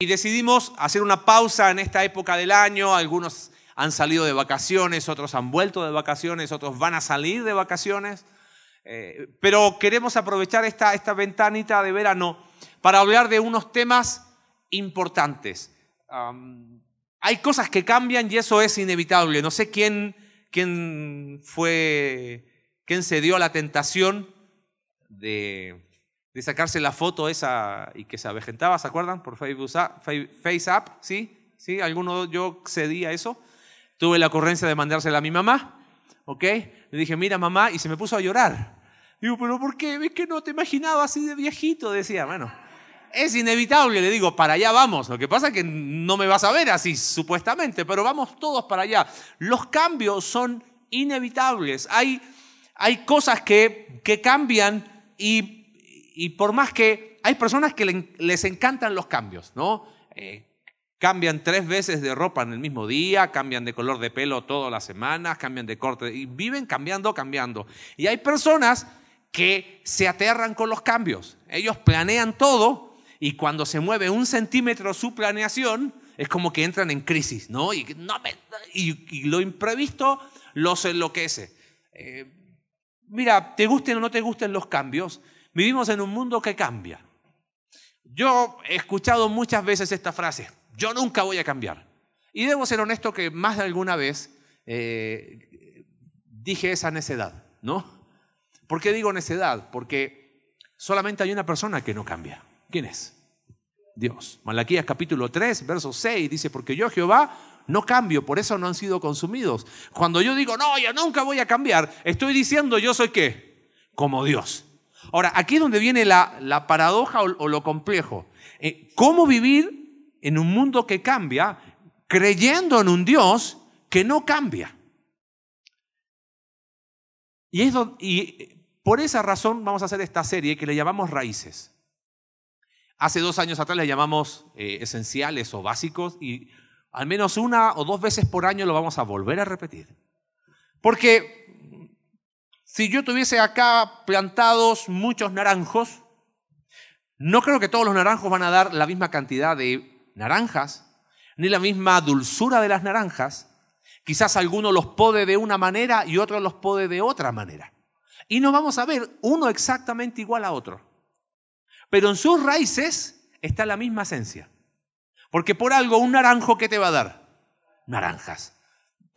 Y decidimos hacer una pausa en esta época del año. Algunos han salido de vacaciones, otros han vuelto de vacaciones, otros van a salir de vacaciones. Eh, pero queremos aprovechar esta, esta ventanita de verano para hablar de unos temas importantes. hay cosas que cambian y eso es inevitable. No sé quién, quién fue, quién se dio a la tentación de, de sacarse la foto esa y que se avejentaba, ¿se acuerdan? Por Facebook, FaceApp, ¿sí? ¿Sí? ¿Alguno yo cedí a eso? Tuve la ocurrencia de mandársela a mi mamá, ¿ok? Le dije, mira mamá, y se me puso a llorar. Digo, pero ¿por qué? ¿Ves que no te imaginaba así de viejito? Decía, bueno, es inevitable, le digo, para allá vamos. Lo que pasa es que no me vas a ver así, supuestamente, pero vamos todos para allá. Los cambios son inevitables. Hay, hay cosas que, que cambian y, y, por más que hay personas que les encantan los cambios, ¿no? Eh, cambian tres veces de ropa en el mismo día, cambian de color de pelo todas las semanas, cambian de corte y viven cambiando, cambiando. Y hay personas que se aterran con los cambios. Ellos planean todo y cuando se mueve un centímetro su planeación, es como que entran en crisis, ¿no? Y, lo imprevisto los enloquece. Eh, mira, te gusten o no te gusten los cambios, vivimos en un mundo que cambia. Yo he escuchado muchas veces esta frase, yo nunca voy a cambiar. Y debo ser honesto que más de alguna vez eh, dije esa necedad, ¿no? ¿Por qué digo necedad? Porque solamente hay una persona que no cambia. ¿Quién es? Dios. Malaquías capítulo 3, verso 6 dice, porque yo Jehová no cambio, por eso no han sido consumidos. Cuando yo digo, no, yo nunca voy a cambiar, estoy diciendo, yo soy qué? Como Dios. Ahora, aquí es donde viene la, paradoja o, lo complejo. Eh, ¿Cómo vivir en un mundo que cambia creyendo en un Dios que no cambia? Y, eso, y por esa razón vamos a hacer esta serie que le llamamos Raíces. Hace dos años atrás le llamamos eh, esenciales o básicos y al menos una o dos veces por año lo vamos a volver a repetir. Porque si yo tuviese acá plantados muchos naranjos, no creo que todos los naranjos van a dar la misma cantidad de naranjas, ni la misma dulzura de las naranjas. Quizás alguno los pode de una manera y otro los pode de otra manera. Y no vamos a ver uno exactamente igual a otro. Pero en sus raíces está la misma esencia. Porque por algo un naranjo, ¿qué te va a dar? Naranjas.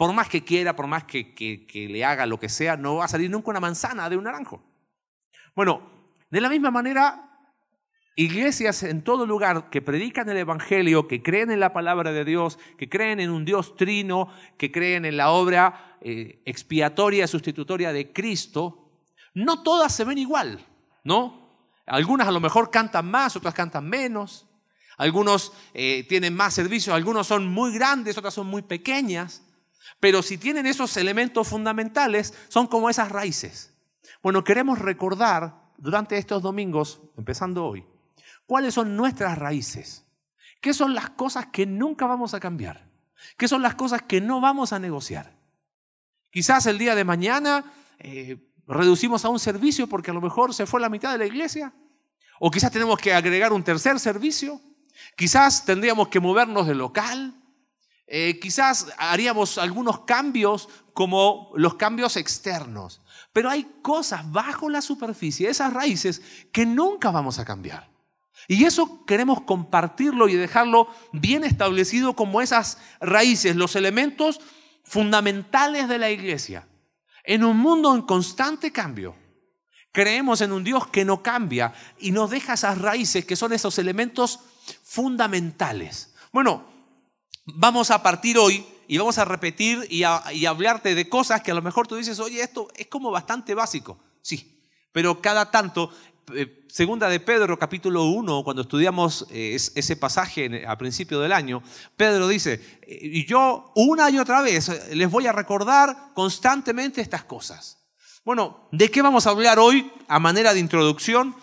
Por más que quiera, por más que, le haga lo que sea, no va a salir nunca una manzana de un naranjo. Bueno, de la misma manera, iglesias en todo lugar que predican el Evangelio, que creen en la palabra de Dios, que creen en un Dios trino, que creen en la obra eh, expiatoria, sustitutoria de Cristo, no todas se ven igual, ¿no? Algunas a lo mejor cantan más, otras cantan menos. Algunos eh, tienen más servicios, algunos son muy grandes, otras son muy pequeñas. Pero si tienen esos elementos fundamentales, son como esas raíces. Bueno, queremos recordar durante estos domingos, empezando hoy, cuáles son nuestras raíces. ¿Qué son las cosas que nunca vamos a cambiar? ¿Qué son las cosas que no vamos a negociar? Quizás el día de mañana eh, reducimos a un servicio porque a lo mejor se fue la mitad de la iglesia. O quizás tenemos que agregar un tercer servicio. Quizás tendríamos que movernos de local. Eh, quizás haríamos algunos cambios como los cambios externos. Pero hay cosas bajo la superficie, esas raíces, que nunca vamos a cambiar. Y eso queremos compartirlo y dejarlo bien establecido como esas raíces, los elementos fundamentales de la iglesia. En un mundo en constante cambio, creemos en un Dios que no cambia y nos deja esas raíces que son esos elementos fundamentales. Bueno, vamos a partir hoy y vamos a repetir y, hablarte de cosas que a lo mejor tú dices, oye, esto es como bastante básico. Sí, pero cada tanto eh, segunda de Pedro, capítulo 1, cuando estudiamos eh, ese pasaje a principio del año, Pedro dice, eh, y yo una y otra vez les voy a recordar constantemente estas cosas. Bueno, ¿de qué vamos a hablar hoy a manera de introducción?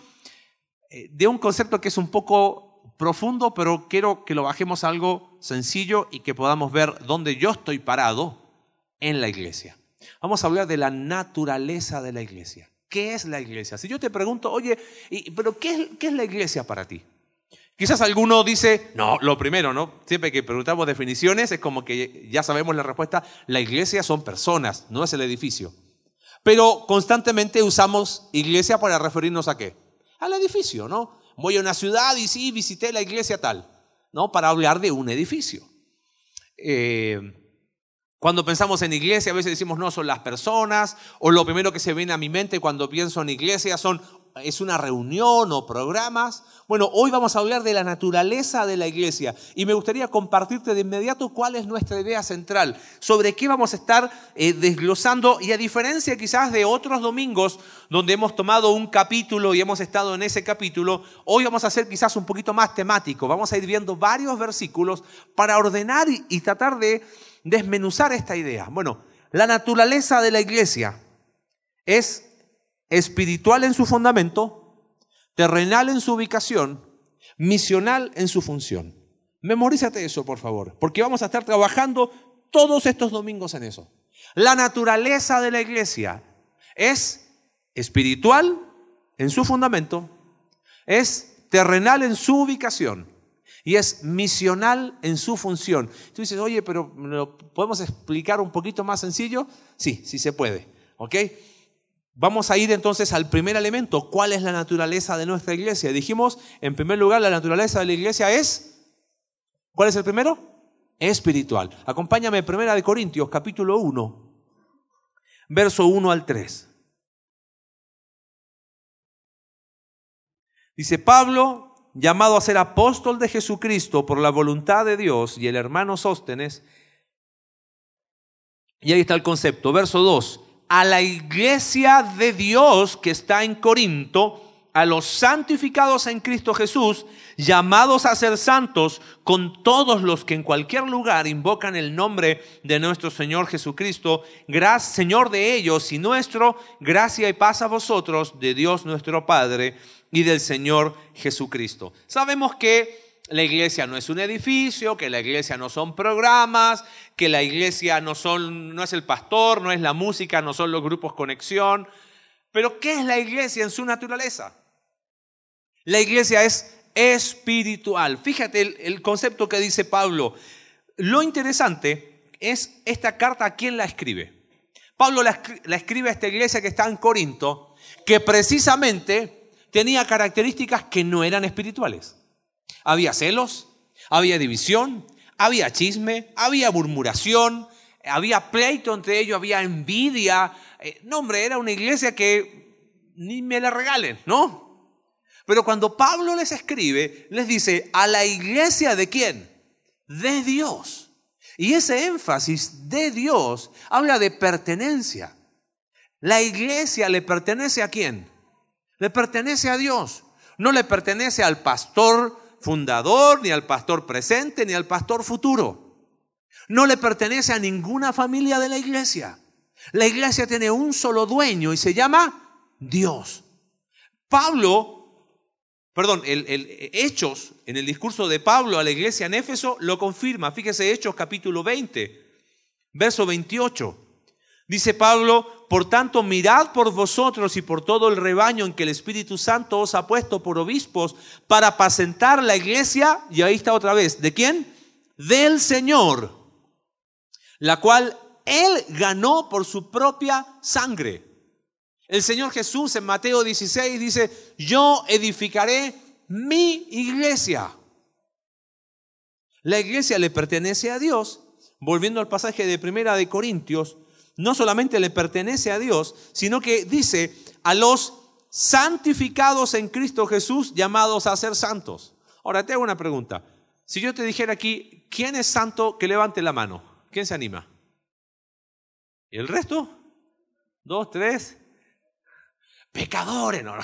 De un concepto que es un poco profundo, pero quiero que lo bajemos algo sencillo y que podamos ver dónde yo estoy parado en la iglesia. Vamos a hablar de la naturaleza de la iglesia. ¿Qué es la iglesia? Si yo te pregunto, oye, ¿pero qué es, qué es la iglesia para ti? Quizás alguno dice, no, lo primero, ¿no? Siempre que preguntamos definiciones es como que ya sabemos la respuesta, la iglesia son personas, no es el edificio. Pero constantemente usamos iglesia para referirnos a qué? Al edificio, ¿no? Voy a una ciudad y sí, visité la iglesia tal, ¿no? Para hablar de un edificio. Eh, cuando pensamos en iglesia, a veces decimos, no, son las personas, o lo primero que se viene a mi mente cuando pienso en iglesia son es una reunión o programas. Bueno, hoy vamos a hablar de la naturaleza de la iglesia y me gustaría compartirte de inmediato cuál es nuestra idea central, sobre qué vamos a estar eh, desglosando y a diferencia quizás de otros domingos donde hemos tomado un capítulo y hemos estado en ese capítulo, hoy vamos a hacer quizás un poquito más temático, vamos a ir viendo varios versículos para ordenar y tratar de desmenuzar esta idea. Bueno, la naturaleza de la iglesia es espiritual en su fundamento, terrenal en su ubicación, misional en su función. Memorízate eso, por favor, porque vamos a estar trabajando todos estos domingos en eso. La naturaleza de la iglesia es espiritual en su fundamento, es terrenal en su ubicación y es misional en su función. Tú dices, oye, pero ¿lo podemos explicar un poquito más sencillo? Sí, sí se puede. ¿Ok? Vamos a ir entonces al primer elemento. ¿Cuál es la naturaleza de nuestra iglesia? Dijimos, en primer lugar, la naturaleza de la iglesia es... ¿Cuál es el primero? Espiritual. Acompáñame, primera de Corintios, capítulo 1, verso 1 al 3. Dice Pablo, llamado a ser apóstol de Jesucristo por la voluntad de Dios, y el hermano Sóstenes. Y ahí está el concepto. Verso 2 a la iglesia de Dios que está en Corinto, a los santificados en Cristo Jesús, llamados a ser santos, con todos los que en cualquier lugar invocan el nombre de nuestro Señor Jesucristo, gracias, Señor de ellos y nuestro, gracia y paz a vosotros, de Dios nuestro Padre y del Señor Jesucristo. Sabemos que la iglesia no es un edificio, que la iglesia no son programas, que la iglesia no, son, no es el pastor, no es la música, no son los grupos conexión. Pero ¿qué es la iglesia en su naturaleza? La iglesia es espiritual. Fíjate el, concepto que dice Pablo. Lo interesante es esta carta a quién la escribe. Pablo la escribe a esta iglesia que está en Corinto, que precisamente tenía características que no eran espirituales. Había celos, había división, había chisme, había murmuración, había pleito entre ellos, había envidia. Eh, no, hombre, era una iglesia que ni me la regalen, ¿no? Pero cuando Pablo les escribe, les dice, ¿a la iglesia de quién? De Dios. Y ese énfasis de Dios habla de pertenencia. La iglesia le pertenece a quién? Le pertenece a Dios. No le pertenece al pastor, fundador, ni al pastor presente, ni al pastor futuro. No le pertenece a ninguna familia de la iglesia. La iglesia tiene un solo dueño y se llama Dios. Pablo, perdón, el, Hechos, en el discurso de Pablo a la iglesia en Éfeso, lo confirma. Fíjese Hechos capítulo 20, verso 28. Dice Pablo, por tanto, mirad por vosotros y por todo el rebaño en que el Espíritu Santo os ha puesto por obispos para apacentar la iglesia, y ahí está otra vez, ¿de quién? Del Señor, la cual Él ganó por su propia sangre. El Señor Jesús en Mateo 16 dice, yo edificaré mi iglesia. La iglesia le pertenece a Dios. Volviendo al pasaje de Primera de Corintios, no solamente le pertenece a Dios, sino que dice a los santificados en Cristo Jesús, llamados a ser santos. Ahora te hago una pregunta. Si yo te dijera aquí, ¿quién es santo? Que levante la mano. ¿Quién se anima? ¿Y el resto? ¿Dos, tres? Pecadores, ¿no?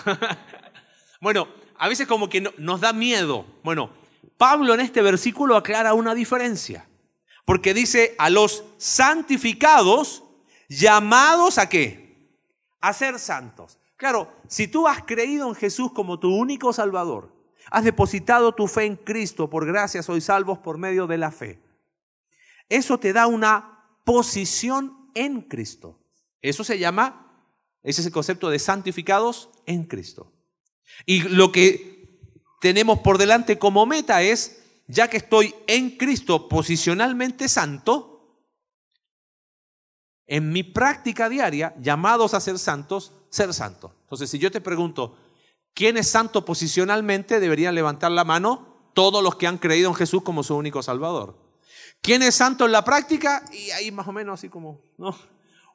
bueno, a veces como que nos da miedo. Bueno, Pablo en este versículo aclara una diferencia. Porque dice a los santificados llamados a qué? A ser santos. Claro, si tú has creído en Jesús como tu único Salvador, has depositado tu fe en Cristo, por gracia soy salvos por medio de la fe. Eso te da una posición en Cristo. Eso se llama, ese es el concepto de santificados en Cristo. Y lo que tenemos por delante como meta es, ya que estoy en Cristo posicionalmente santo, en mi práctica diaria, llamados a ser santos, ser santos. Entonces, si yo te pregunto, ¿quién es santo posicionalmente? Deberían levantar la mano todos los que han creído en Jesús como su único Salvador. ¿Quién es santo en la práctica? Y ahí más o menos así como, ¿no?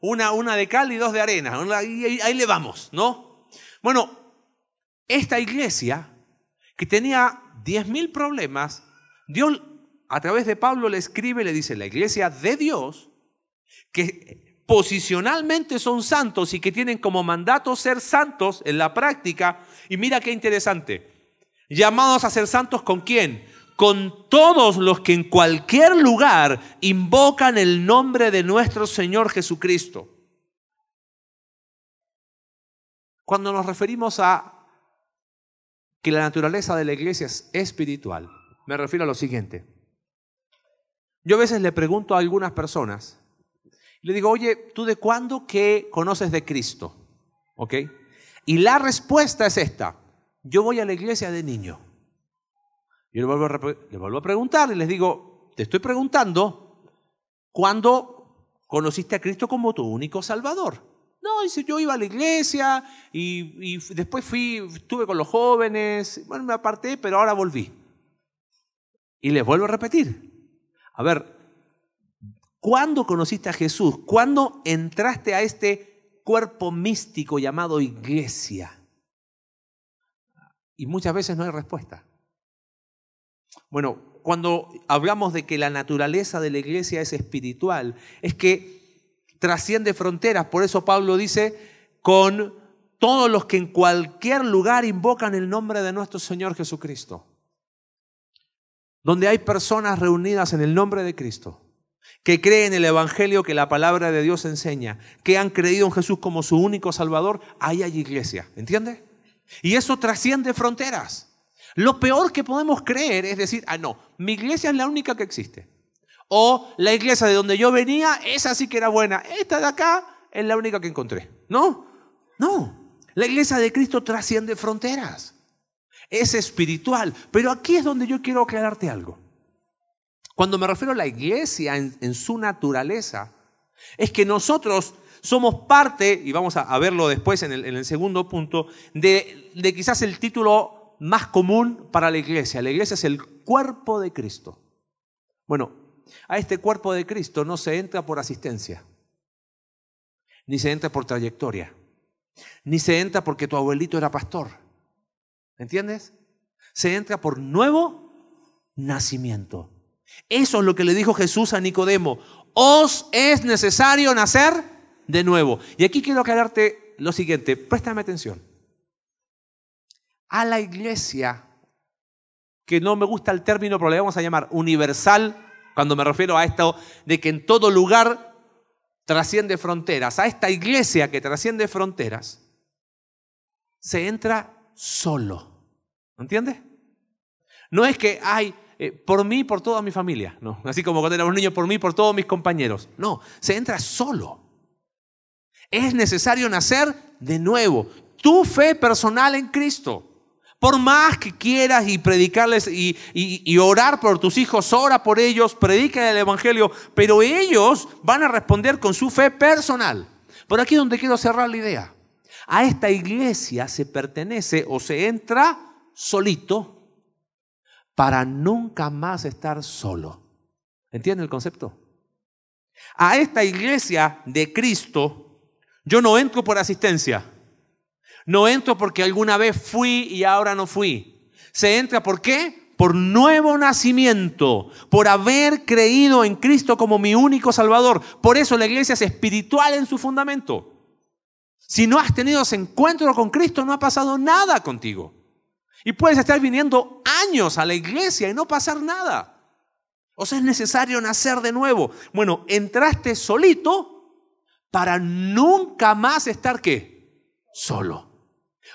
Una, una de cal y dos de arena. Ahí, ahí le vamos, ¿no? Bueno, esta iglesia que tenía diez mil problemas, Dios a través de Pablo le escribe, le dice, la iglesia de Dios, que posicionalmente son santos y que tienen como mandato ser santos en la práctica. Y mira qué interesante, llamados a ser santos con quién? Con todos los que en cualquier lugar invocan el nombre de nuestro Señor Jesucristo. Cuando nos referimos a que la naturaleza de la iglesia es espiritual, me refiero a lo siguiente. Yo a veces le pregunto a algunas personas, le digo, oye, ¿tú de cuándo que conoces de Cristo? ¿Ok? Y la respuesta es esta, yo voy a la iglesia de niño. Yo le vuelvo a, le vuelvo a preguntar y les digo, te estoy preguntando, ¿cuándo conociste a Cristo como tu único Salvador? No, dice, yo iba a la iglesia y, después fui, estuve con los jóvenes, bueno, me aparté, pero ahora volví. Y les vuelvo a repetir. A ver, ¿cuándo conociste a Jesús? ¿Cuándo entraste a este cuerpo místico llamado iglesia? Y muchas veces no hay respuesta. Bueno, cuando hablamos de que la naturaleza de la iglesia es espiritual, es que trasciende fronteras. Por eso Pablo dice, con todos los que en cualquier lugar invocan el nombre de nuestro Señor Jesucristo. Donde hay personas reunidas en el nombre de Cristo, que creen el Evangelio que la palabra de Dios enseña, que han creído en Jesús como su único Salvador, ahí hay iglesia. ¿Entiende? Y eso trasciende fronteras. Lo peor que podemos creer es decir, ah, no, mi iglesia es la única que existe. O la iglesia de donde yo venía, esa sí que era buena. Esta de acá es la única que encontré. No, no. La iglesia de Cristo trasciende fronteras. Es espiritual. Pero aquí es donde yo quiero aclararte algo. Cuando me refiero a la iglesia en, su naturaleza, es que nosotros somos parte, y vamos a, verlo después en el, segundo punto, de, quizás el título más común para la iglesia. La iglesia es el cuerpo de Cristo. Bueno, a este cuerpo de Cristo no se entra por asistencia, ni se entra por trayectoria, ni se entra porque tu abuelito era pastor. ¿Entiendes? Se entra por nuevo nacimiento. Eso es lo que le dijo Jesús a Nicodemo. Os es necesario nacer de nuevo. Y aquí quiero aclararte lo siguiente, préstame atención. A la iglesia, que no me gusta el término, pero le vamos a llamar universal cuando me refiero a esto de que en todo lugar trasciende fronteras, a esta iglesia que trasciende fronteras, se entra solo. ¿Entiendes? No es que, hay eh, por mí, por toda mi familia, no. Así como cuando éramos niños, por mí, por todos mis compañeros. No, se entra solo. Es necesario nacer de nuevo. Tu fe personal en Cristo. Por más que quieras y predicarles y, orar por tus hijos, ora por ellos, predica el Evangelio, pero ellos van a responder con su fe personal. Por aquí es donde quiero cerrar la idea. A esta iglesia se pertenece o se entra solito para nunca más estar solo. ¿Entiende el concepto? A esta iglesia de Cristo yo no entro por asistencia. No entro porque alguna vez fui y ahora no fui. Se entra por qué? Por nuevo nacimiento, por haber creído en Cristo como mi único Salvador. Por eso la iglesia es espiritual en su fundamento. Si no has tenido ese encuentro con Cristo, no ha pasado nada contigo. Y puedes estar viniendo años a la iglesia y no pasar nada. O sea, es necesario nacer de nuevo. Bueno, entraste solito para nunca más estar qué? Solo.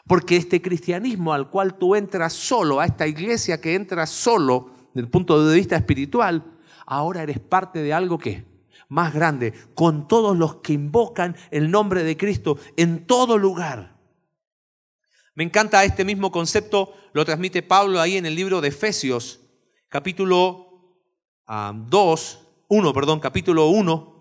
Porque este cristianismo al cual tú entras solo, a esta iglesia que entras solo, desde el punto de vista espiritual, ahora eres parte de algo que más grande, con todos los que invocan el nombre de Cristo en todo lugar. Me encanta este mismo concepto, lo transmite Pablo ahí en el libro de Efesios, capítulo 2, ah, 1, perdón, capítulo 1.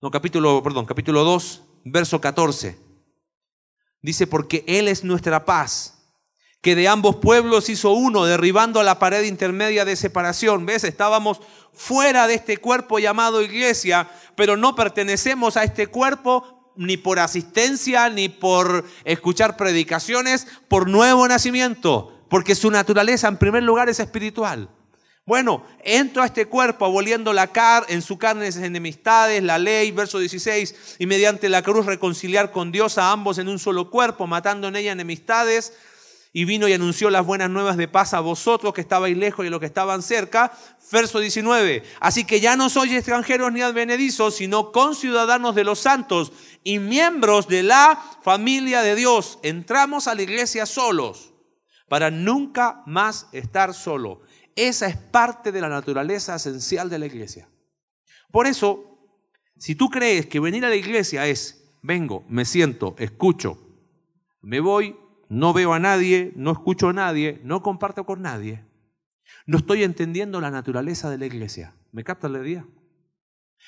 No, capítulo, perdón, capítulo 2, verso 14. Dice, porque Él es nuestra paz que de ambos pueblos hizo uno, derribando la pared intermedia de separación. ¿Ves? Estábamos fuera de este cuerpo llamado iglesia, pero no pertenecemos a este cuerpo ni por asistencia, ni por escuchar predicaciones, por nuevo nacimiento, porque su naturaleza en primer lugar es espiritual. Bueno, entro a este cuerpo aboliendo la car en su carne enemistades, la ley, verso 16, y mediante la cruz reconciliar con Dios a ambos en un solo cuerpo, matando en ella enemistades y vino y anunció las buenas nuevas de paz a vosotros que estabais lejos y a los que estaban cerca. Verso 19. Así que ya no sois extranjeros ni advenedizos, sino conciudadanos de los santos y miembros de la familia de Dios. Entramos a la iglesia solos para nunca más estar solo. Esa es parte de la naturaleza esencial de la iglesia. Por eso, si tú crees que venir a la iglesia es, vengo, me siento, escucho, me voy, no veo a nadie, no escucho a nadie, no comparto con nadie, no estoy entendiendo la naturaleza de la iglesia. ¿Me capta la idea?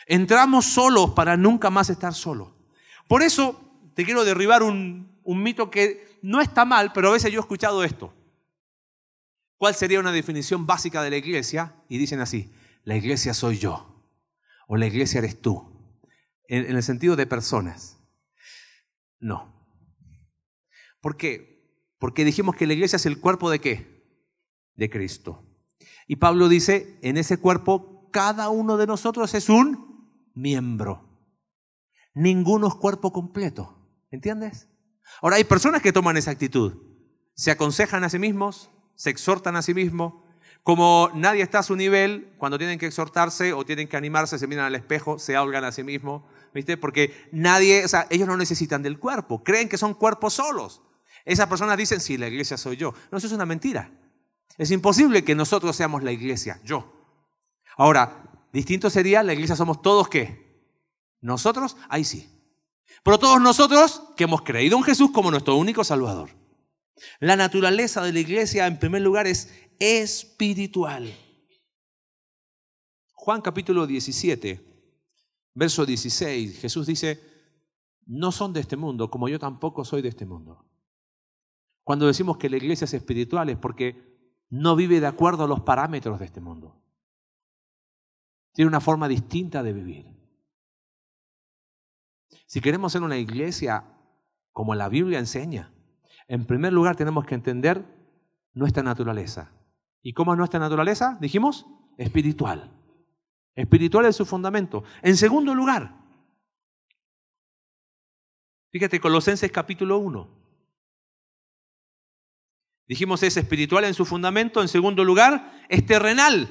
Entramos solos para nunca más estar solos. Por eso te quiero derribar un, un mito que no está mal, pero a veces yo he escuchado esto. ¿Cuál sería una definición básica de la iglesia? Y dicen así, la iglesia soy yo, o la iglesia eres tú, en, en el sentido de personas. No. ¿Por qué? Porque dijimos que la iglesia es el cuerpo de qué? De Cristo. Y Pablo dice, en ese cuerpo cada uno de nosotros es un miembro. Ninguno es cuerpo completo. ¿Entiendes? Ahora hay personas que toman esa actitud. Se aconsejan a sí mismos, se exhortan a sí mismos. Como nadie está a su nivel, cuando tienen que exhortarse o tienen que animarse, se miran al espejo, se ahogan a sí mismos. ¿Viste? Porque nadie, o sea, ellos no necesitan del cuerpo. Creen que son cuerpos solos. Esas personas dicen, sí, la iglesia soy yo. No, es una mentira. Es imposible que nosotros seamos la iglesia, yo. Ahora, distinto sería, la iglesia somos todos qué? Nosotros, ahí sí. Pero todos nosotros que hemos creído en Jesús como nuestro único Salvador. La naturaleza de la iglesia, en primer lugar, es espiritual. Juan capítulo 17, verso 16, Jesús dice, no son de este mundo, como yo tampoco soy de este mundo. Cuando decimos que la iglesia es espiritual es porque no vive de acuerdo a los parámetros de este mundo. Tiene una forma distinta de vivir. Si queremos ser una iglesia como la Biblia enseña, en primer lugar tenemos que entender nuestra naturaleza. ¿Y cómo es nuestra naturaleza? Dijimos, espiritual. Espiritual es su fundamento. En segundo lugar, fíjate Colosenses capítulo 1. Dijimos es espiritual en su fundamento. En segundo lugar, es terrenal.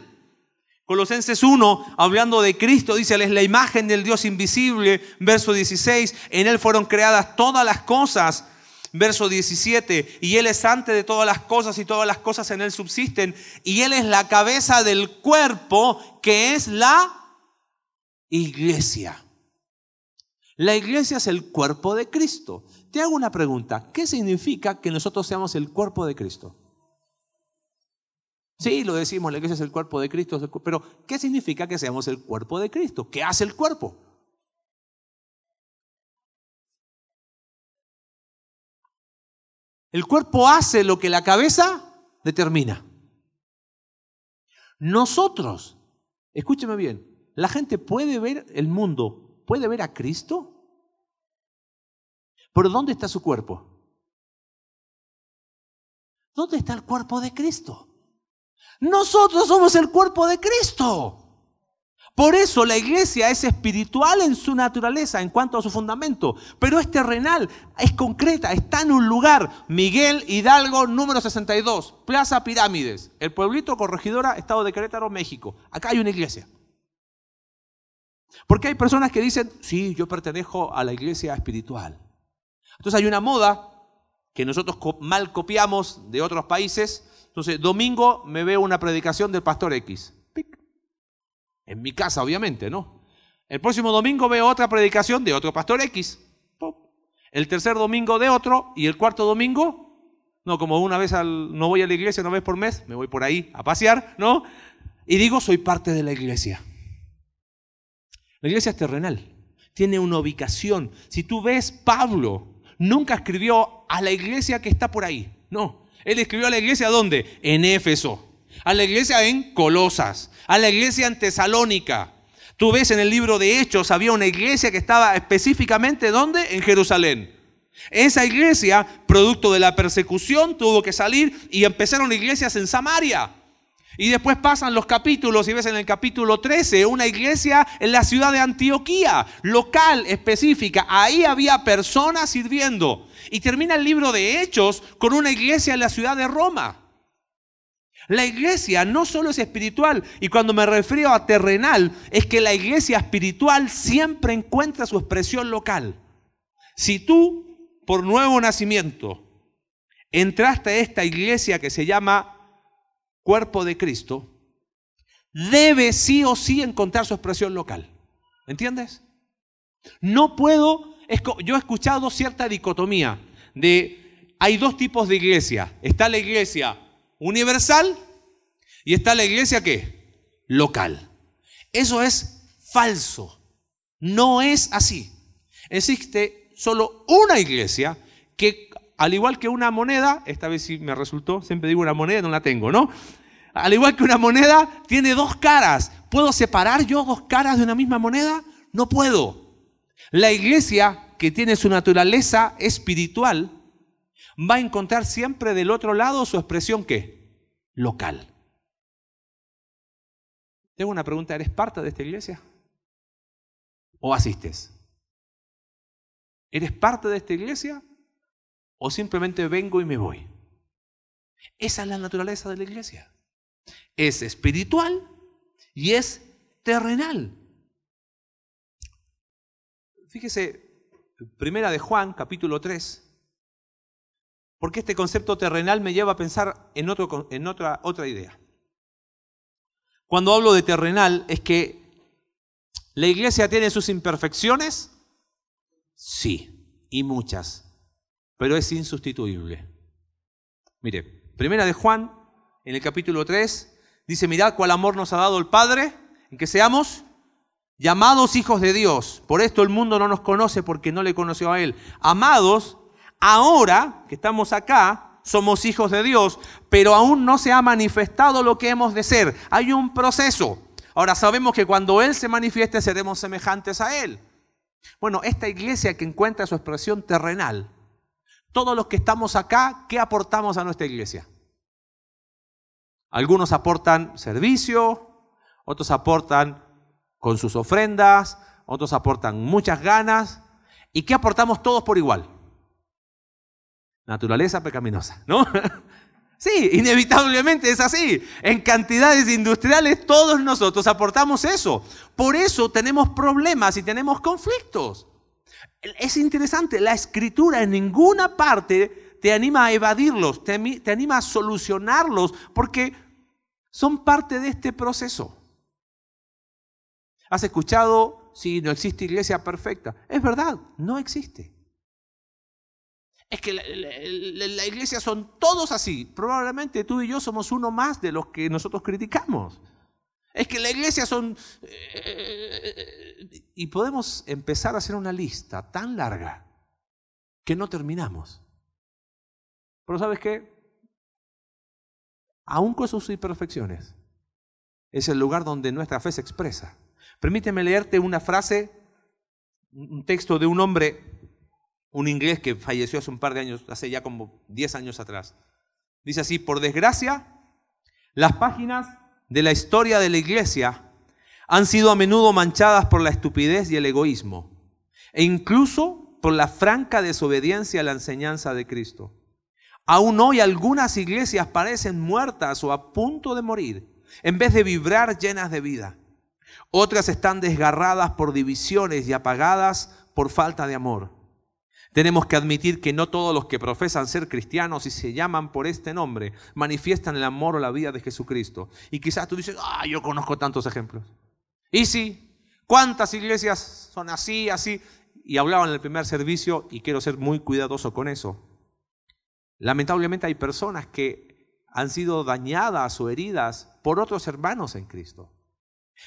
Colosenses 1, hablando de Cristo, dice, Él es la imagen del Dios invisible. Verso 16, en Él fueron creadas todas las cosas. Verso 17, y Él es antes de todas las cosas y todas las cosas en Él subsisten. Y Él es la cabeza del cuerpo que es la iglesia. La iglesia es el cuerpo de Cristo. Te hago una pregunta. ¿Qué significa que nosotros seamos el cuerpo de Cristo? Sí, lo decimos, la iglesia es el cuerpo de Cristo, pero ¿qué significa que seamos el cuerpo de Cristo? ¿Qué hace el cuerpo? El cuerpo hace lo que la cabeza determina. Nosotros, escúcheme bien, la gente puede ver el mundo, puede ver a Cristo pero ¿dónde está su cuerpo? ¿Dónde está el cuerpo de Cristo? Nosotros somos el cuerpo de Cristo. Por eso la iglesia es espiritual en su naturaleza, en cuanto a su fundamento, pero es terrenal, es concreta, está en un lugar. Miguel Hidalgo, número 62, Plaza Pirámides, el pueblito Corregidora, Estado de Querétaro, México. Acá hay una iglesia. Porque hay personas que dicen, sí, yo pertenezco a la iglesia espiritual. Entonces hay una moda que nosotros mal copiamos de otros países. Entonces, domingo me veo una predicación del pastor X. En mi casa, obviamente, ¿no? El próximo domingo veo otra predicación de otro pastor X. El tercer domingo de otro y el cuarto domingo, no, como una vez al, no voy a la iglesia una vez por mes, me voy por ahí a pasear, ¿no? Y digo, soy parte de la iglesia. La iglesia es terrenal, tiene una ubicación. Si tú ves, Pablo nunca escribió a la iglesia que está por ahí, no. Él escribió a la iglesia ¿dónde? En Éfeso, a la iglesia en Colosas, a la iglesia en Tesalónica. Tú ves en el libro de Hechos, había una iglesia que estaba específicamente ¿dónde? En Jerusalén. Esa iglesia, producto de la persecución, tuvo que salir y empezaron iglesias en Samaria. Y después pasan los capítulos y ves en el capítulo 13 una iglesia en la ciudad de Antioquía, local, específica. Ahí había personas sirviendo. Y termina el libro de Hechos con una iglesia en la ciudad de Roma. La iglesia no solo es espiritual, y cuando me refiero a terrenal, es que la iglesia espiritual siempre encuentra su expresión local. Si tú, por nuevo nacimiento, entraste a esta iglesia que se llama cuerpo de Cristo, debe sí o sí encontrar su expresión local. ¿Entiendes? No puedo, yo he escuchado cierta dicotomía de, hay dos tipos de iglesia. Está la iglesia universal y está la iglesia qué? Local. Eso es falso. No es así. Existe solo una iglesia que, al igual que una moneda, esta vez sí me resultó, siempre digo una moneda, no la tengo, ¿no? Al igual que una moneda, tiene dos caras. ¿Puedo separar yo dos caras de una misma moneda? No puedo. La iglesia que tiene su naturaleza espiritual va a encontrar siempre del otro lado su expresión qué? Local. Tengo una pregunta, ¿eres parte de esta iglesia? ¿O asistes? ¿Eres parte de esta iglesia? ¿O simplemente vengo y me voy? Esa es la naturaleza de la iglesia. Es espiritual y es terrenal. Fíjese, primera de Juan, capítulo 3, porque este concepto terrenal me lleva a pensar en, en otra, otra idea. Cuando hablo de terrenal es que la iglesia tiene sus imperfecciones, sí, y muchas, pero es insustituible. Mire, primera de Juan, en el capítulo 3, dice, mirad cuál amor nos ha dado el Padre, en que seamos llamados hijos de Dios. Por esto el mundo no nos conoce porque no le conoció a Él. Amados, Ahora que estamos acá, somos hijos de Dios, pero aún no se ha manifestado lo que hemos de ser. Hay un proceso. Ahora sabemos que cuando Él se manifieste seremos semejantes a Él. Bueno, esta iglesia que encuentra su expresión terrenal, todos los que estamos acá, ¿qué aportamos a nuestra iglesia? Algunos aportan servicio, otros aportan con sus ofrendas, otros aportan muchas ganas. ¿Y qué aportamos todos por igual? naturaleza pecaminosa, ¿no? Sí, inevitablemente es así. En cantidades industriales todos nosotros aportamos eso. Por eso tenemos problemas y tenemos conflictos. Es interesante, la escritura en ninguna parte te anima a evadirlos, te, te anima a solucionarlos, porque son parte de este proceso. ¿Has escuchado si no existe iglesia perfecta? Es verdad, no existe es que la, iglesia son todos así. Probablemente tú y yo somos uno más de los que nosotros criticamos. Es que la iglesia son... Eh, y podemos empezar a hacer una lista tan larga que no terminamos. Pero ¿sabes qué? Aún con sus imperfecciones, es el lugar donde nuestra fe se expresa. Permíteme leerte una frase, un texto de un hombre un inglés que falleció hace un par de años, hace ya como 10 años atrás. Dice así, por desgracia, las páginas de la historia de la iglesia han sido a menudo manchadas por la estupidez y el egoísmo, e incluso por la franca desobediencia a la enseñanza de Cristo. Aún hoy algunas iglesias parecen muertas o a punto de morir, en vez de vibrar llenas de vida. Otras están desgarradas por divisiones y apagadas por falta de amor. Tenemos que admitir que no todos los que profesan ser cristianos y se llaman por este nombre manifiestan el amor o la vida de Jesucristo. Y quizás tú dices, ah, yo conozco tantos ejemplos. Y sí, ¿Cuántas iglesias son así, así? Y hablaban en el primer servicio, y quiero ser muy cuidadoso con eso. Lamentablemente hay personas que han sido dañadas o heridas por otros hermanos en Cristo.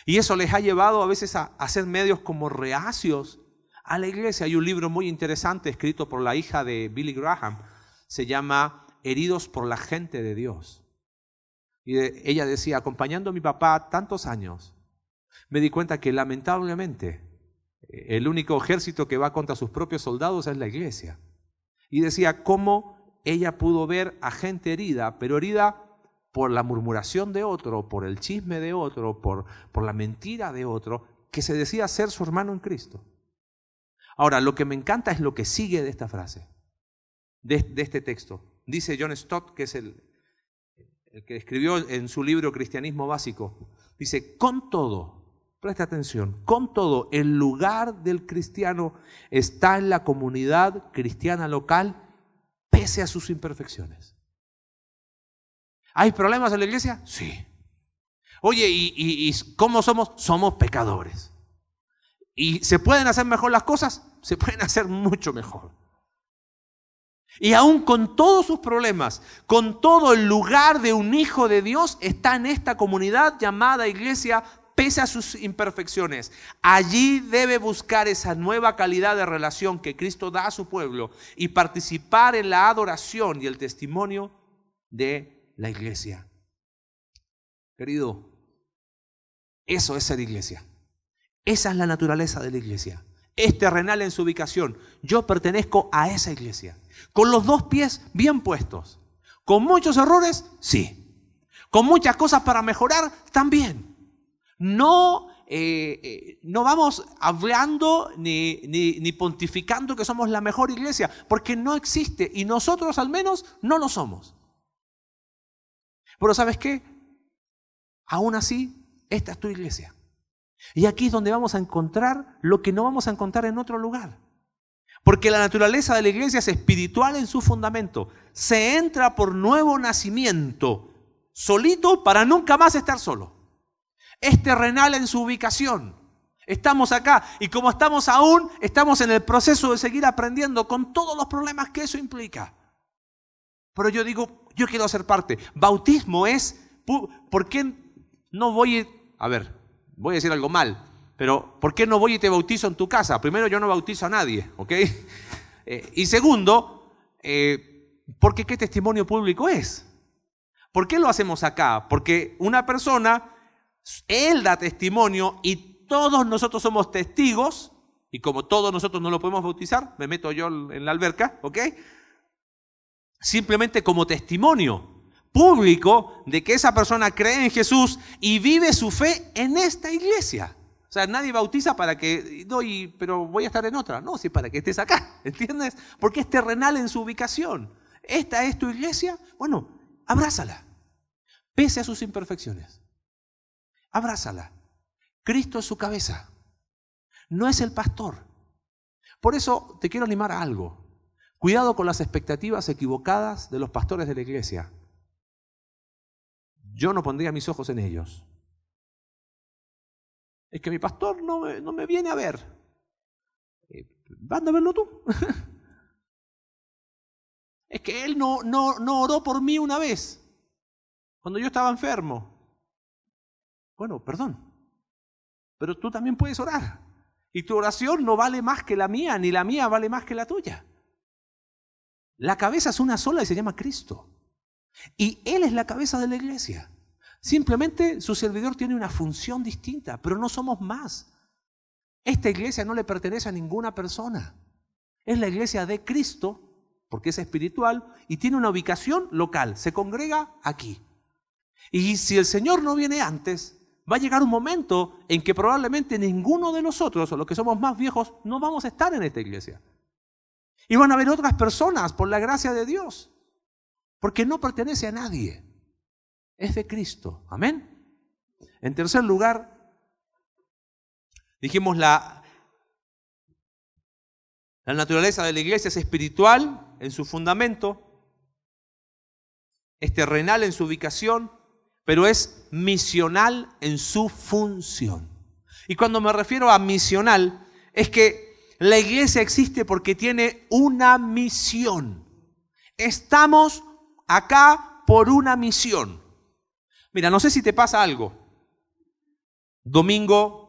Y eso les ha llevado a veces a, hacer medios como reacios a la iglesia. Hay un libro muy interesante escrito por la hija de Billy Graham, se llama Heridos por la gente de Dios. Y ella decía, acompañando a mi papá tantos años, me di cuenta que lamentablemente el único ejército que va contra sus propios soldados es la iglesia. Y decía cómo ella pudo ver a gente herida, pero herida por la murmuración de otro, por el chisme de otro, por, por la mentira de otro, que se decía ser su hermano en Cristo. Ahora, lo que me encanta es lo que sigue de esta frase, de, este texto. Dice John Stott, que es el, el que escribió en su libro Cristianismo Básico, dice, con todo, presta atención, con todo, el lugar del cristiano está en la comunidad cristiana local pese a sus imperfecciones. ¿Hay problemas en la iglesia? Sí. Oye, ¿y, y cómo somos? Somos pecadores. ¿Y se pueden hacer mejor las cosas? Se pueden hacer mucho mejor. Y aún con todos sus problemas, con todo el lugar de un hijo de Dios, está en esta comunidad llamada iglesia pese a sus imperfecciones. Allí debe buscar esa nueva calidad de relación que Cristo da a su pueblo y participar en la adoración y el testimonio de la iglesia. Querido, eso es ser iglesia. Esa es la naturaleza de la iglesia es terrenal en su ubicación. Yo pertenezco a esa iglesia. Con los dos pies bien puestos. Con muchos errores, sí. Con muchas cosas para mejorar, también. No, eh, eh, no vamos hablando ni, ni, ni pontificando que somos la mejor iglesia, porque no existe y nosotros al menos no lo somos. Pero ¿sabes qué? Aún así, esta es tu iglesia. Y aquí es donde vamos a encontrar lo que no vamos a encontrar en otro lugar. Porque la naturaleza de la iglesia es espiritual en su fundamento. Se entra por nuevo nacimiento, solito para nunca más estar solo. Es terrenal en su ubicación. Estamos acá y como estamos aún, estamos en el proceso de seguir aprendiendo con todos los problemas que eso implica. Pero yo digo, yo quiero ser parte. Bautismo es, ¿por qué no voy a ver, voy a decir algo mal, pero ¿por qué no voy y te bautizo en tu casa? Primero, yo no bautizo a nadie, ¿ok? Eh, y segundo, eh, porque ¿qué testimonio público es? ¿Por qué lo hacemos acá? Porque una persona, él da testimonio y todos nosotros somos testigos, y como todos nosotros no lo podemos bautizar, me meto yo en la alberca, ¿ok? Simplemente como testimonio público de que esa persona cree en Jesús y vive su fe en esta iglesia. O sea, nadie bautiza para que, no, pero voy a estar en otra. No, sí, para que estés acá, ¿entiendes? Porque es terrenal en su ubicación. ¿Esta es tu iglesia? Bueno, abrázala, pese a sus imperfecciones. Abrázala. Cristo es su cabeza, no es el pastor. Por eso te quiero animar a algo. Cuidado con las expectativas equivocadas de los pastores de la iglesia yo no pondría mis ojos en ellos. Es que mi pastor no me, no me viene a ver. Eh, van a verlo tú. es que él no, no, no oró por mí una vez, cuando yo estaba enfermo. Bueno, perdón. Pero tú también puedes orar. Y tu oración no vale más que la mía, ni la mía vale más que la tuya. La cabeza es una sola y se llama Cristo. Y Él es la cabeza de la iglesia. Simplemente su servidor tiene una función distinta, pero no somos más. Esta iglesia no le pertenece a ninguna persona. Es la iglesia de Cristo, porque es espiritual, y tiene una ubicación local. Se congrega aquí. Y si el Señor no viene antes, va a llegar un momento en que probablemente ninguno de nosotros, o los que somos más viejos, no vamos a estar en esta iglesia. Y van a haber otras personas, por la gracia de Dios, porque no pertenece a nadie. Es de Cristo. Amén. En tercer lugar, dijimos la, la naturaleza de la iglesia es espiritual en su fundamento, es terrenal en su ubicación, pero es misional en su función. Y cuando me refiero a misional, es que la iglesia existe porque tiene una misión. Estamos acá por una misión. Mira, no sé si te pasa algo. Domingo,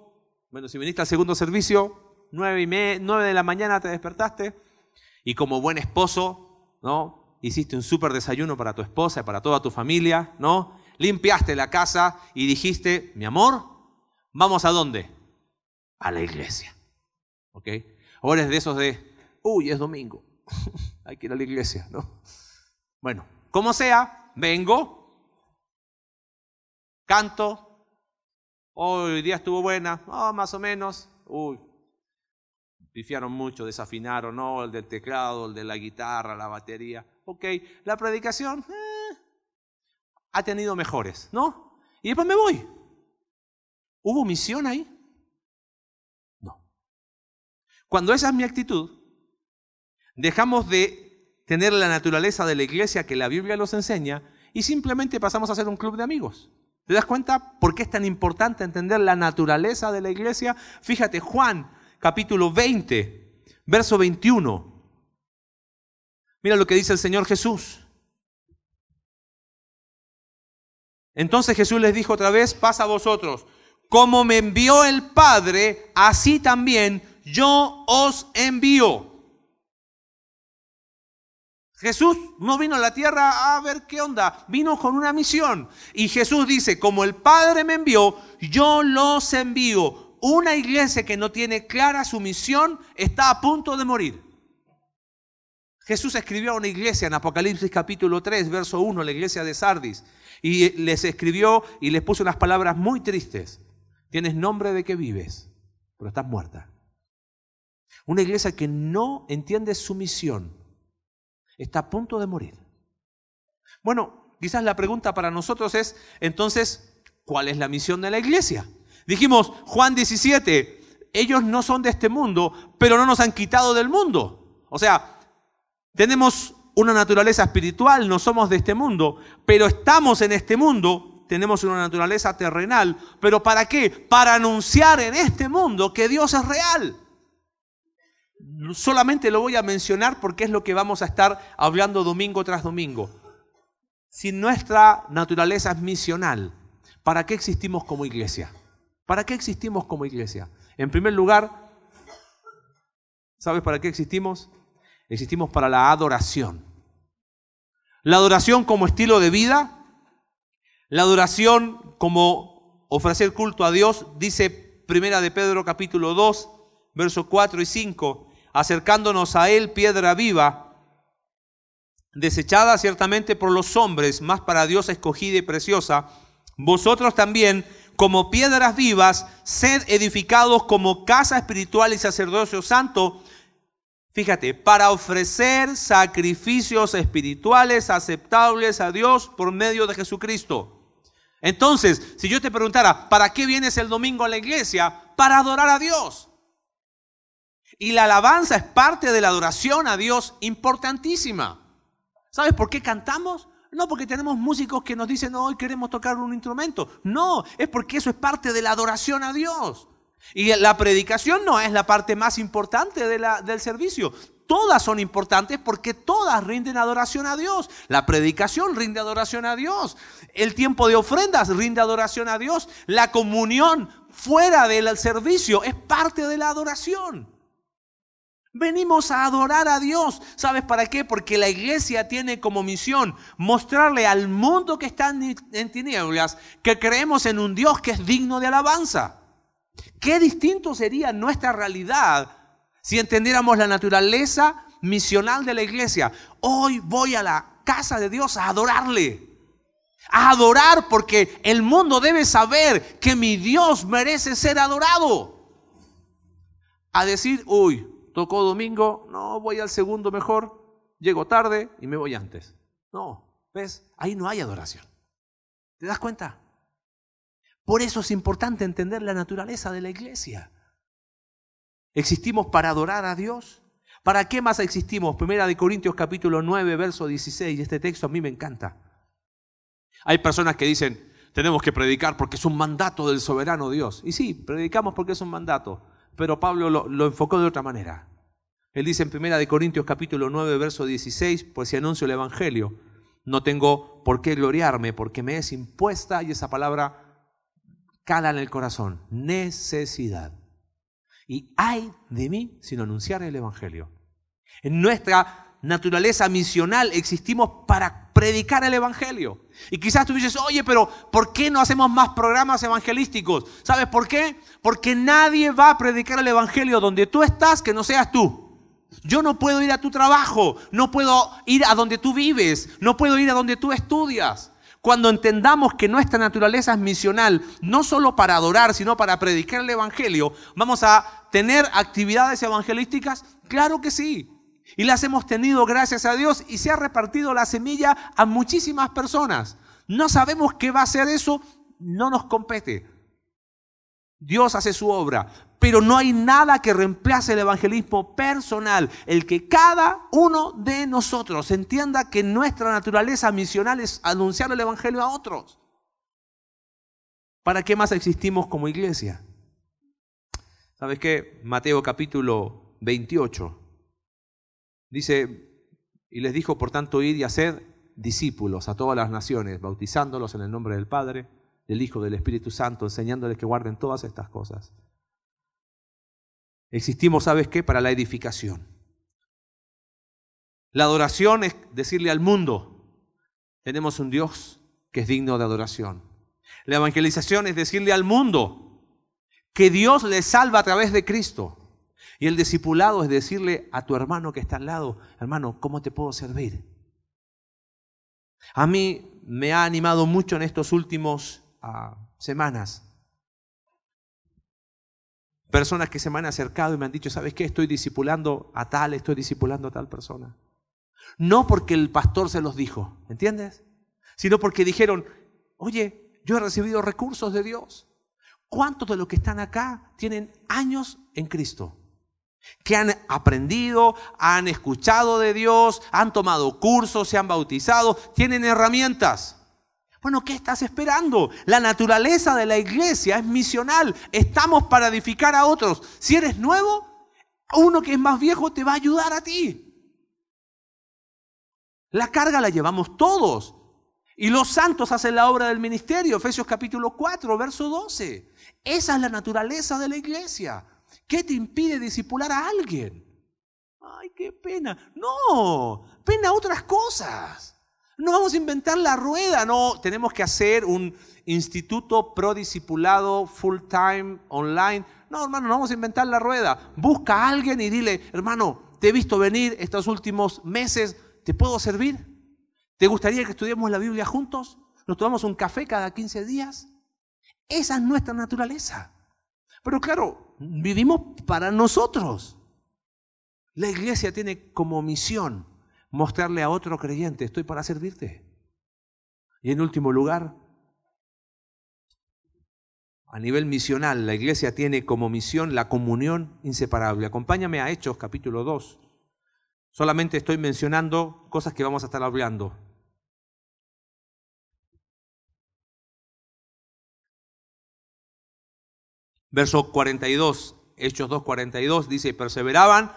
bueno, si viniste al segundo servicio, nueve, y de la mañana te despertaste y como buen esposo, ¿no? Hiciste un súper desayuno para tu esposa y para toda tu familia, ¿no? Limpiaste la casa y dijiste, mi amor, ¿vamos a dónde? A la iglesia. ¿Ok? Ahora es de esos de, uy, es domingo, hay que ir a la iglesia, ¿no? Bueno, como sea, vengo, canto, hoy día estuvo buena, oh, más o menos, uy, pifiaron mucho, desafinaron, no, el del teclado, el de la guitarra, la batería, ok, la predicación eh, ha tenido mejores, ¿no? Y después me voy. ¿Hubo misión ahí? No. Cuando esa es mi actitud, dejamos de tener la naturaleza de la iglesia que la Biblia nos enseña y simplemente pasamos a ser un club de amigos. ¿Te das cuenta por qué es tan importante entender la naturaleza de la iglesia? Fíjate, Juan capítulo 20, verso 21. Mira lo que dice el Señor Jesús. Entonces Jesús les dijo otra vez, pasa a vosotros, como me envió el Padre, así también yo os envío. Jesús no vino a la tierra a ver qué onda, vino con una misión. Y Jesús dice, como el Padre me envió, yo los envío. Una iglesia que no tiene clara su misión está a punto de morir. Jesús escribió a una iglesia en Apocalipsis capítulo 3, verso 1, la iglesia de Sardis, y les escribió y les puso unas palabras muy tristes. Tienes nombre de que vives, pero estás muerta. Una iglesia que no entiende su misión está a punto de morir. Bueno, quizás la pregunta para nosotros es, entonces, ¿cuál es la misión de la iglesia? Dijimos, Juan 17, ellos no son de este mundo, pero no nos han quitado del mundo. O sea, tenemos una naturaleza espiritual, no somos de este mundo, pero estamos en este mundo, tenemos una naturaleza terrenal, pero ¿para qué? Para anunciar en este mundo que Dios es real solamente lo voy a mencionar porque es lo que vamos a estar hablando domingo tras domingo. Si nuestra naturaleza es misional, ¿para qué existimos como iglesia? ¿Para qué existimos como iglesia? En primer lugar, ¿sabes para qué existimos? Existimos para la adoración. La adoración como estilo de vida, la adoración como ofrecer culto a Dios, dice Primera de Pedro capítulo 2, versos 4 y 5, acercándonos a Él piedra viva, desechada ciertamente por los hombres, más para Dios escogida y preciosa, vosotros también, como piedras vivas, sed edificados como casa espiritual y sacerdocio santo, fíjate, para ofrecer sacrificios espirituales aceptables a Dios por medio de Jesucristo. Entonces, si yo te preguntara, ¿para qué vienes el domingo a la iglesia? Para adorar a Dios. Y la alabanza es parte de la adoración a Dios importantísima. ¿Sabes por qué cantamos? No porque tenemos músicos que nos dicen, hoy queremos tocar un instrumento. No, es porque eso es parte de la adoración a Dios. Y la predicación no es la parte más importante del servicio. Todas son importantes porque todas rinden adoración a Dios. La predicación rinde adoración a Dios. El tiempo de ofrendas rinde adoración a Dios. La comunión fuera del servicio es parte de la adoración. Venimos a adorar a Dios. ¿Sabes para qué? Porque la iglesia tiene como misión mostrarle al mundo que está en tinieblas que creemos en un Dios que es digno de alabanza. Qué distinto sería nuestra realidad si entendiéramos la naturaleza misional de la iglesia. Hoy voy a la casa de Dios a adorarle. A adorar porque el mundo debe saber que mi Dios merece ser adorado. A decir, uy, Tocó domingo, no, voy al segundo mejor, llego tarde y me voy antes. No, ¿ves? Ahí no hay adoración. ¿Te das cuenta? Por eso es importante entender la naturaleza de la iglesia. ¿Existimos para adorar a Dios? ¿Para qué más existimos? Primera de Corintios capítulo 9, verso 16. Este texto a mí me encanta. Hay personas que dicen, tenemos que predicar porque es un mandato del soberano Dios. Y sí, predicamos porque es un mandato, pero Pablo lo, enfocó de otra manera. Él dice en 1 Corintios capítulo 9, verso 16, pues si anuncio el Evangelio, no tengo por qué gloriarme, porque me es impuesta, y esa palabra cala en el corazón, necesidad. Y hay de mí sin anunciar el Evangelio. En nuestra naturaleza misional existimos para predicar el Evangelio. Y quizás tú dices, oye, pero ¿por qué no hacemos más programas evangelísticos? ¿Sabes por qué? Porque nadie va a predicar el Evangelio donde tú estás que no seas tú. Yo no puedo ir a tu trabajo, no puedo ir a donde tú vives, no puedo ir a donde tú estudias. Cuando entendamos que nuestra naturaleza es misional, no solo para adorar, sino para predicar el Evangelio, ¿vamos a tener actividades evangelísticas? Claro que sí. Y las hemos tenido gracias a Dios y se ha repartido la semilla a muchísimas personas. No sabemos qué va a ser eso, no nos compete. Dios hace su obra, pero no hay nada que reemplace el evangelismo personal, el que cada uno de nosotros entienda que nuestra naturaleza misional es anunciar el evangelio a otros. ¿Para qué más existimos como iglesia? ¿Sabes qué? Mateo capítulo 28 dice, y les dijo, por tanto, ir y hacer discípulos a todas las naciones, bautizándolos en el nombre del Padre, del Hijo, del Espíritu Santo, enseñándoles que guarden todas estas cosas. Existimos, ¿sabes qué? Para la edificación. La adoración es decirle al mundo, tenemos un Dios que es digno de adoración. La evangelización es decirle al mundo que Dios le salva a través de Cristo. Y el discipulado es decirle a tu hermano que está al lado, hermano, ¿cómo te puedo servir? A mí me ha animado mucho en estos últimos ah, semanas Personas que se me han acercado y me han dicho, ¿sabes qué? Estoy discipulando a tal, estoy discipulando a tal persona. No porque el pastor se los dijo, ¿entiendes? Sino porque dijeron, oye, yo he recibido recursos de Dios. ¿Cuántos de los que están acá tienen años en Cristo? Que han aprendido, han escuchado de Dios, han tomado cursos, se han bautizado, tienen herramientas. Bueno, ¿qué estás esperando? La naturaleza de la iglesia es misional. Estamos para edificar a otros. Si eres nuevo, uno que es más viejo te va a ayudar a ti. La carga la llevamos todos. Y los santos hacen la obra del ministerio. Efesios capítulo 4, verso 12. Esa es la naturaleza de la iglesia. ¿Qué te impide disipular a alguien? Ay, qué pena. No, pena otras cosas. No vamos a inventar la rueda, no, tenemos que hacer un instituto prodiscipulado full time online. No, hermano, no vamos a inventar la rueda. Busca a alguien y dile, hermano, te he visto venir estos últimos meses, ¿te puedo servir? ¿Te gustaría que estudiemos la Biblia juntos? ¿Nos tomamos un café cada 15 días? Esa es nuestra naturaleza. Pero claro, vivimos para nosotros. La iglesia tiene como misión mostrarle a otro creyente, estoy para servirte. Y en último lugar, a nivel misional, la iglesia tiene como misión la comunión inseparable. Acompáñame a Hechos capítulo 2. Solamente estoy mencionando cosas que vamos a estar hablando. Verso 42, Hechos 2, 42, dice, perseveraban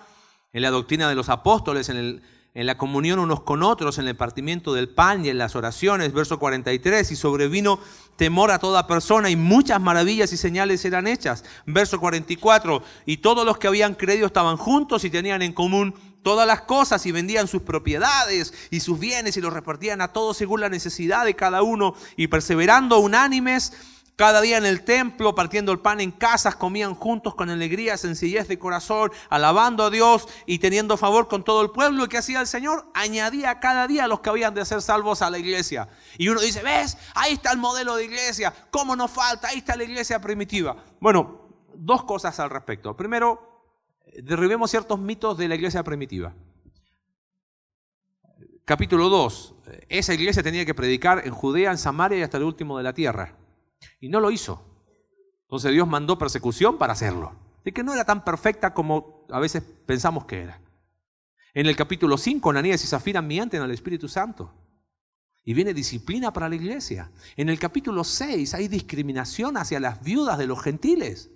en la doctrina de los apóstoles, en en la comunión unos con otros, en el partimiento del pan y en las oraciones, verso 43, y sobrevino temor a toda persona y muchas maravillas y señales eran hechas, verso 44, y todos los que habían creído estaban juntos y tenían en común todas las cosas y vendían sus propiedades y sus bienes y los repartían a todos según la necesidad de cada uno y perseverando unánimes cada día en el templo, partiendo el pan en casas, comían juntos con alegría, sencillez de corazón, alabando a Dios y teniendo favor con todo el pueblo. ¿Y qué hacía el Señor? Añadía cada día a los que habían de ser salvos a la iglesia. Y uno dice, ¿ves? Ahí está el modelo de iglesia. ¿Cómo nos falta? Ahí está la iglesia primitiva. Bueno, dos cosas al respecto. Primero, derribemos ciertos mitos de la iglesia primitiva. Capítulo 2. Esa iglesia tenía que predicar en Judea, en Samaria y hasta el último de la tierra. Y no lo hizo. Entonces Dios mandó persecución para hacerlo. De que no era tan perfecta como a veces pensamos que era. En el capítulo 5, Ananías y Zafira mienten al Espíritu Santo. Y viene disciplina para la iglesia. En el capítulo 6 hay discriminación hacia las viudas de los gentiles.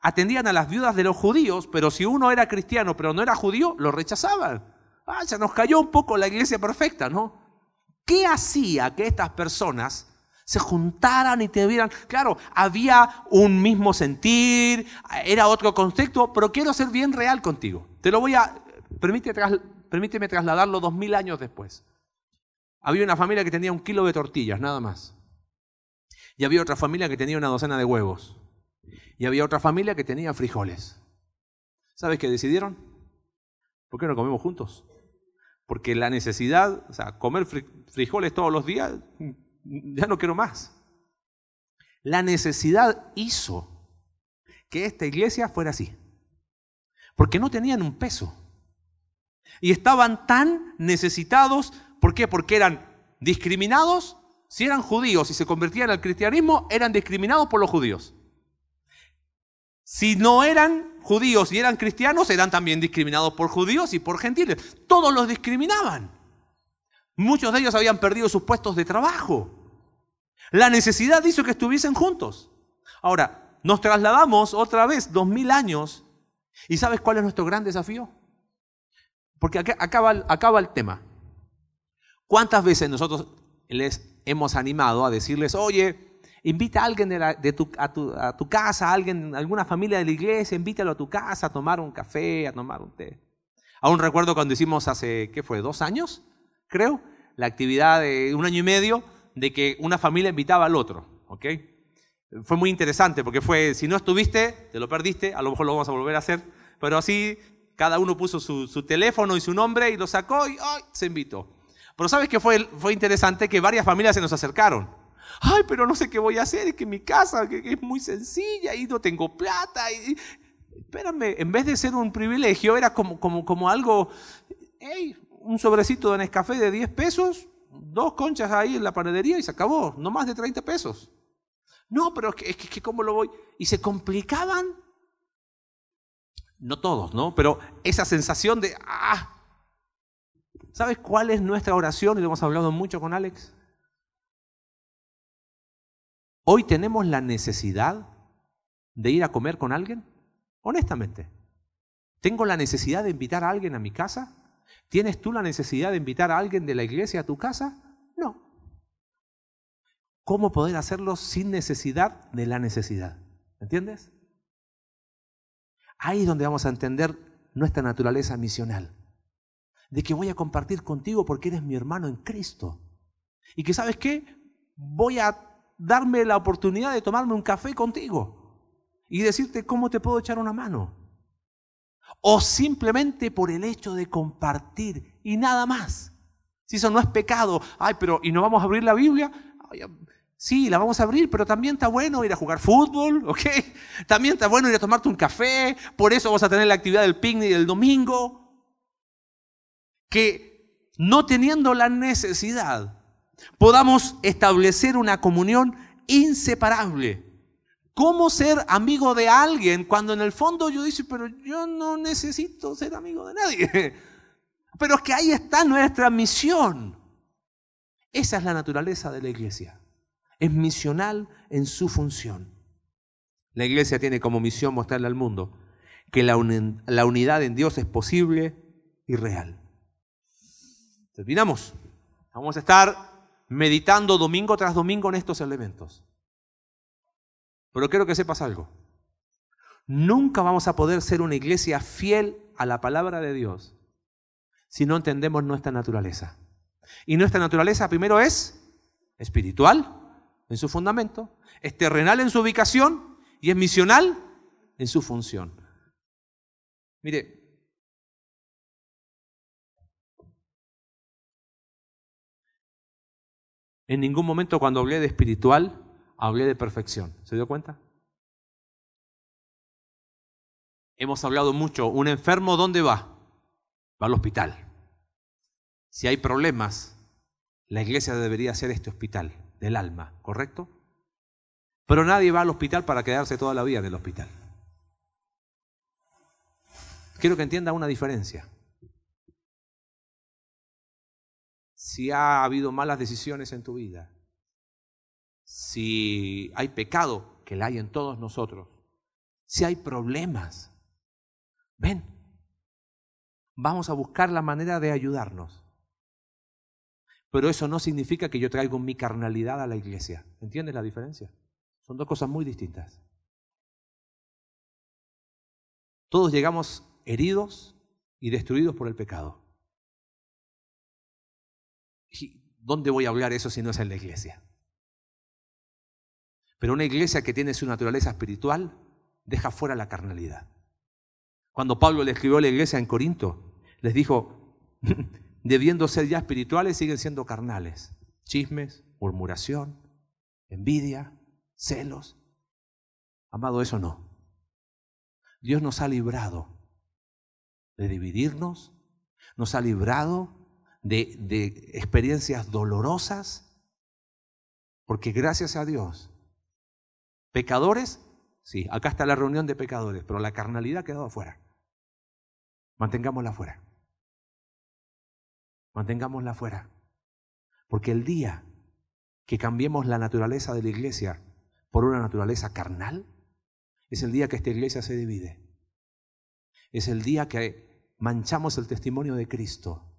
Atendían a las viudas de los judíos, pero si uno era cristiano pero no era judío, lo rechazaban. Ah, se nos cayó un poco la iglesia perfecta, ¿no? ¿Qué hacía que estas personas se juntaran y te vieran? Claro, había un mismo sentir, era otro contexto, pero quiero ser bien real contigo. Te lo voy a, permíteme, permíteme trasladarlo dos mil años después. Había una familia que tenía un kilo de tortillas, nada más. Y había otra familia que tenía una docena de huevos. Y había otra familia que tenía frijoles. ¿Sabes qué decidieron? ¿Por qué no comemos juntos? Porque la necesidad, o sea, comer frijoles todos los días, ya no quiero más. La necesidad hizo que esta iglesia fuera así. Porque no tenían un peso. Y estaban tan necesitados ¿Por qué? Porque eran discriminados. Si eran judíos y se convertían al cristianismo, eran discriminados por los judíos. Si no eran judíos y eran cristianos, eran también discriminados por judíos y por gentiles. Todos los discriminaban. Muchos de ellos habían perdido sus puestos de trabajo. La necesidad hizo que estuviesen juntos. Ahora, nos trasladamos otra vez dos mil años. ¿Y sabes cuál es nuestro gran desafío? Porque acaba, acaba el tema. ¿Cuántas veces nosotros les hemos animado a decirles, oye, invita a alguien de, tu, a, tu, casa, a alguien, alguna familia de la iglesia, invítalo a tu casa a tomar un café, a tomar un té? Aún recuerdo cuando hicimos hace, ¿qué fue? ¿Dos años? Creo, la actividad de un año y medio de que una familia invitaba al otro, ¿ok? Fue muy interesante porque fue, si no estuviste, te lo perdiste, a lo mejor lo vamos a volver a hacer, pero así cada uno puso su, teléfono y su nombre y lo sacó y ¡ay! se invitó. Pero ¿sabes qué fue, fue interesante? Que varias familias se nos acercaron. Ay, pero no sé qué voy a hacer, es que mi casa es muy sencilla y no tengo plata. Espérame, en vez de ser un privilegio, era como, como, como algo, hey, un sobrecito de Nescafé de 10 pesos, dos conchas ahí en la panadería y se acabó, no más de 30 pesos. No, pero es que, es que ¿cómo lo voy? Y se complicaban, no todos, ¿no? Pero esa sensación de, ah, ¿Sabes cuál es nuestra oración? Y lo hemos hablado mucho con Alex. Hoy tenemos la necesidad de ir a comer con alguien. Honestamente. ¿Tengo la necesidad de invitar a alguien a mi casa? ¿Tienes tú la necesidad de invitar a alguien de la iglesia a tu casa? No. ¿Cómo poder hacerlo sin necesidad de la necesidad? ¿Entiendes? Ahí es donde vamos a entender nuestra naturaleza misional de que voy a compartir contigo porque eres mi hermano en Cristo. Y que sabes qué, voy a darme la oportunidad de tomarme un café contigo y decirte cómo te puedo echar una mano. O simplemente por el hecho de compartir y nada más. Si eso no es pecado, ay, pero ¿y no vamos a abrir la Biblia? sí, la vamos a abrir, pero también está bueno ir a jugar fútbol, ¿ok? También está bueno ir a tomarte un café, por eso vamos a tener la actividad del picnic del domingo que no teniendo la necesidad podamos establecer una comunión inseparable. ¿Cómo ser amigo de alguien cuando en el fondo yo digo, pero yo no necesito ser amigo de nadie? Pero es que ahí está nuestra misión. Esa es la naturaleza de la iglesia. Es misional en su función. La iglesia tiene como misión mostrarle al mundo que la, la unidad en Dios es posible y real. Terminamos. Vamos a estar meditando domingo tras domingo en estos elementos. Pero quiero que sepas algo. Nunca vamos a poder ser una iglesia fiel a la palabra de Dios si no entendemos nuestra naturaleza. Y nuestra naturaleza primero es espiritual en su fundamento, es terrenal en su ubicación y es misional en su función. Mire, En ningún momento cuando hablé de espiritual, hablé de perfección. ¿Se dio cuenta? Hemos hablado mucho, un enfermo, ¿dónde va? Va al hospital. Si hay problemas, la iglesia debería ser este hospital del alma, ¿correcto? Pero nadie va al hospital para quedarse toda la vida en el hospital. Quiero que entienda una diferencia. si ha habido malas decisiones en tu vida, si hay pecado, que la hay en todos nosotros, si hay problemas, ven, vamos a buscar la manera de ayudarnos. Pero eso no significa que yo traigo mi carnalidad a la iglesia. ¿Entiendes la diferencia? Son dos cosas muy distintas. Todos llegamos heridos y destruidos por el pecado. ¿Dónde voy a hablar eso si no es en la iglesia? Pero una iglesia que tiene su naturaleza espiritual deja fuera la carnalidad. Cuando Pablo le escribió a la iglesia en Corinto, les dijo, debiendo ser ya espirituales, siguen siendo carnales. Chismes, murmuración, envidia, celos. Amado, eso no. Dios nos ha librado de dividirnos, nos ha librado de, de experiencias dolorosas, porque gracias a Dios, pecadores, sí, acá está la reunión de pecadores, pero la carnalidad ha quedado afuera. Mantengámosla afuera. Mantengámosla afuera. Porque el día que cambiemos la naturaleza de la iglesia por una naturaleza carnal, es el día que esta iglesia se divide. Es el día que manchamos el testimonio de Cristo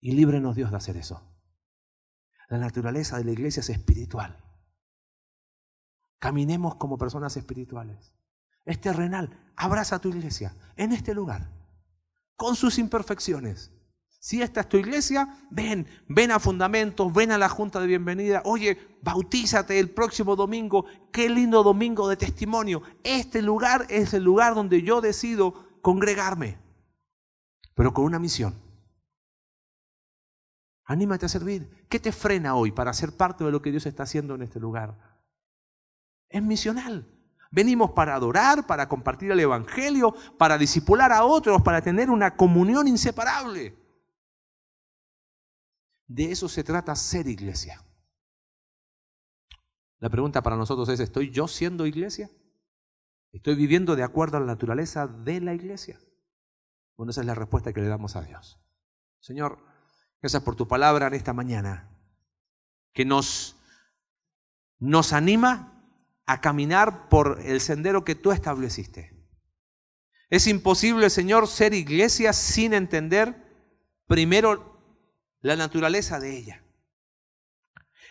y líbrenos Dios de hacer eso. La naturaleza de la iglesia es espiritual. Caminemos como personas espirituales. Es terrenal. Abraza a tu iglesia en este lugar, con sus imperfecciones. Si esta es tu iglesia, ven, ven a Fundamentos, ven a la Junta de Bienvenida. Oye, bautízate el próximo domingo. Qué lindo domingo de testimonio. Este lugar es el lugar donde yo decido congregarme, pero con una misión. Anímate a servir. ¿Qué te frena hoy para ser parte de lo que Dios está haciendo en este lugar? Es misional. Venimos para adorar, para compartir el Evangelio, para disipular a otros, para tener una comunión inseparable. De eso se trata ser iglesia. La pregunta para nosotros es, ¿estoy yo siendo iglesia? ¿Estoy viviendo de acuerdo a la naturaleza de la iglesia? Bueno, esa es la respuesta que le damos a Dios. Señor, Gracias por tu palabra en esta mañana, que nos, nos anima a caminar por el sendero que tú estableciste. Es imposible, Señor, ser iglesia sin entender primero la naturaleza de ella.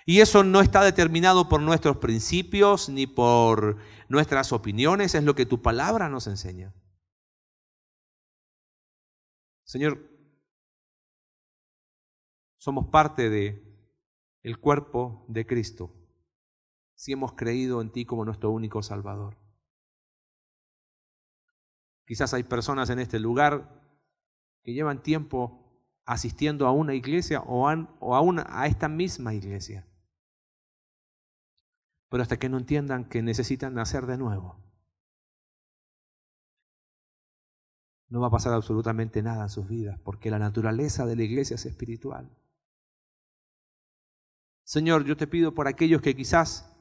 Y eso no está determinado por nuestros principios ni por nuestras opiniones, es lo que tu palabra nos enseña. Señor, somos parte de el cuerpo de Cristo si hemos creído en ti como nuestro único Salvador. Quizás hay personas en este lugar que llevan tiempo asistiendo a una iglesia o, aún a esta misma iglesia. Pero hasta que no entiendan que necesitan nacer de nuevo, no va a pasar absolutamente nada en sus vidas, porque la naturaleza de la iglesia es espiritual. Señor, yo te pido por aquellos que quizás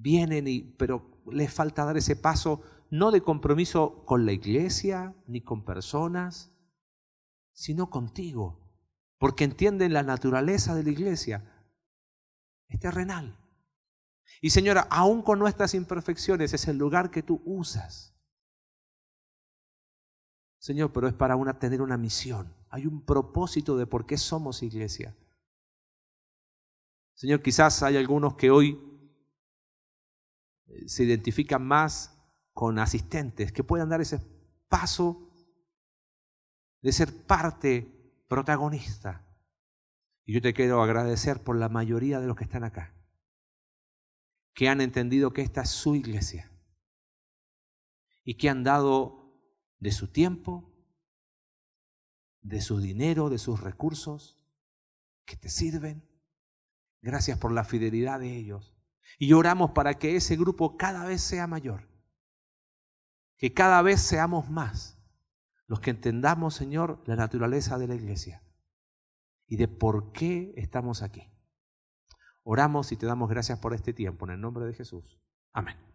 vienen, y, pero les falta dar ese paso, no de compromiso con la iglesia ni con personas, sino contigo, porque entienden la naturaleza de la iglesia. Es terrenal. Y Señora, aún con nuestras imperfecciones, es el lugar que tú usas. Señor, pero es para una, tener una misión. Hay un propósito de por qué somos iglesia. Señor, quizás hay algunos que hoy se identifican más con asistentes, que puedan dar ese paso de ser parte protagonista. Y yo te quiero agradecer por la mayoría de los que están acá, que han entendido que esta es su iglesia y que han dado de su tiempo, de su dinero, de sus recursos, que te sirven Gracias por la fidelidad de ellos. Y oramos para que ese grupo cada vez sea mayor. Que cada vez seamos más los que entendamos, Señor, la naturaleza de la iglesia y de por qué estamos aquí. Oramos y te damos gracias por este tiempo en el nombre de Jesús. Amén.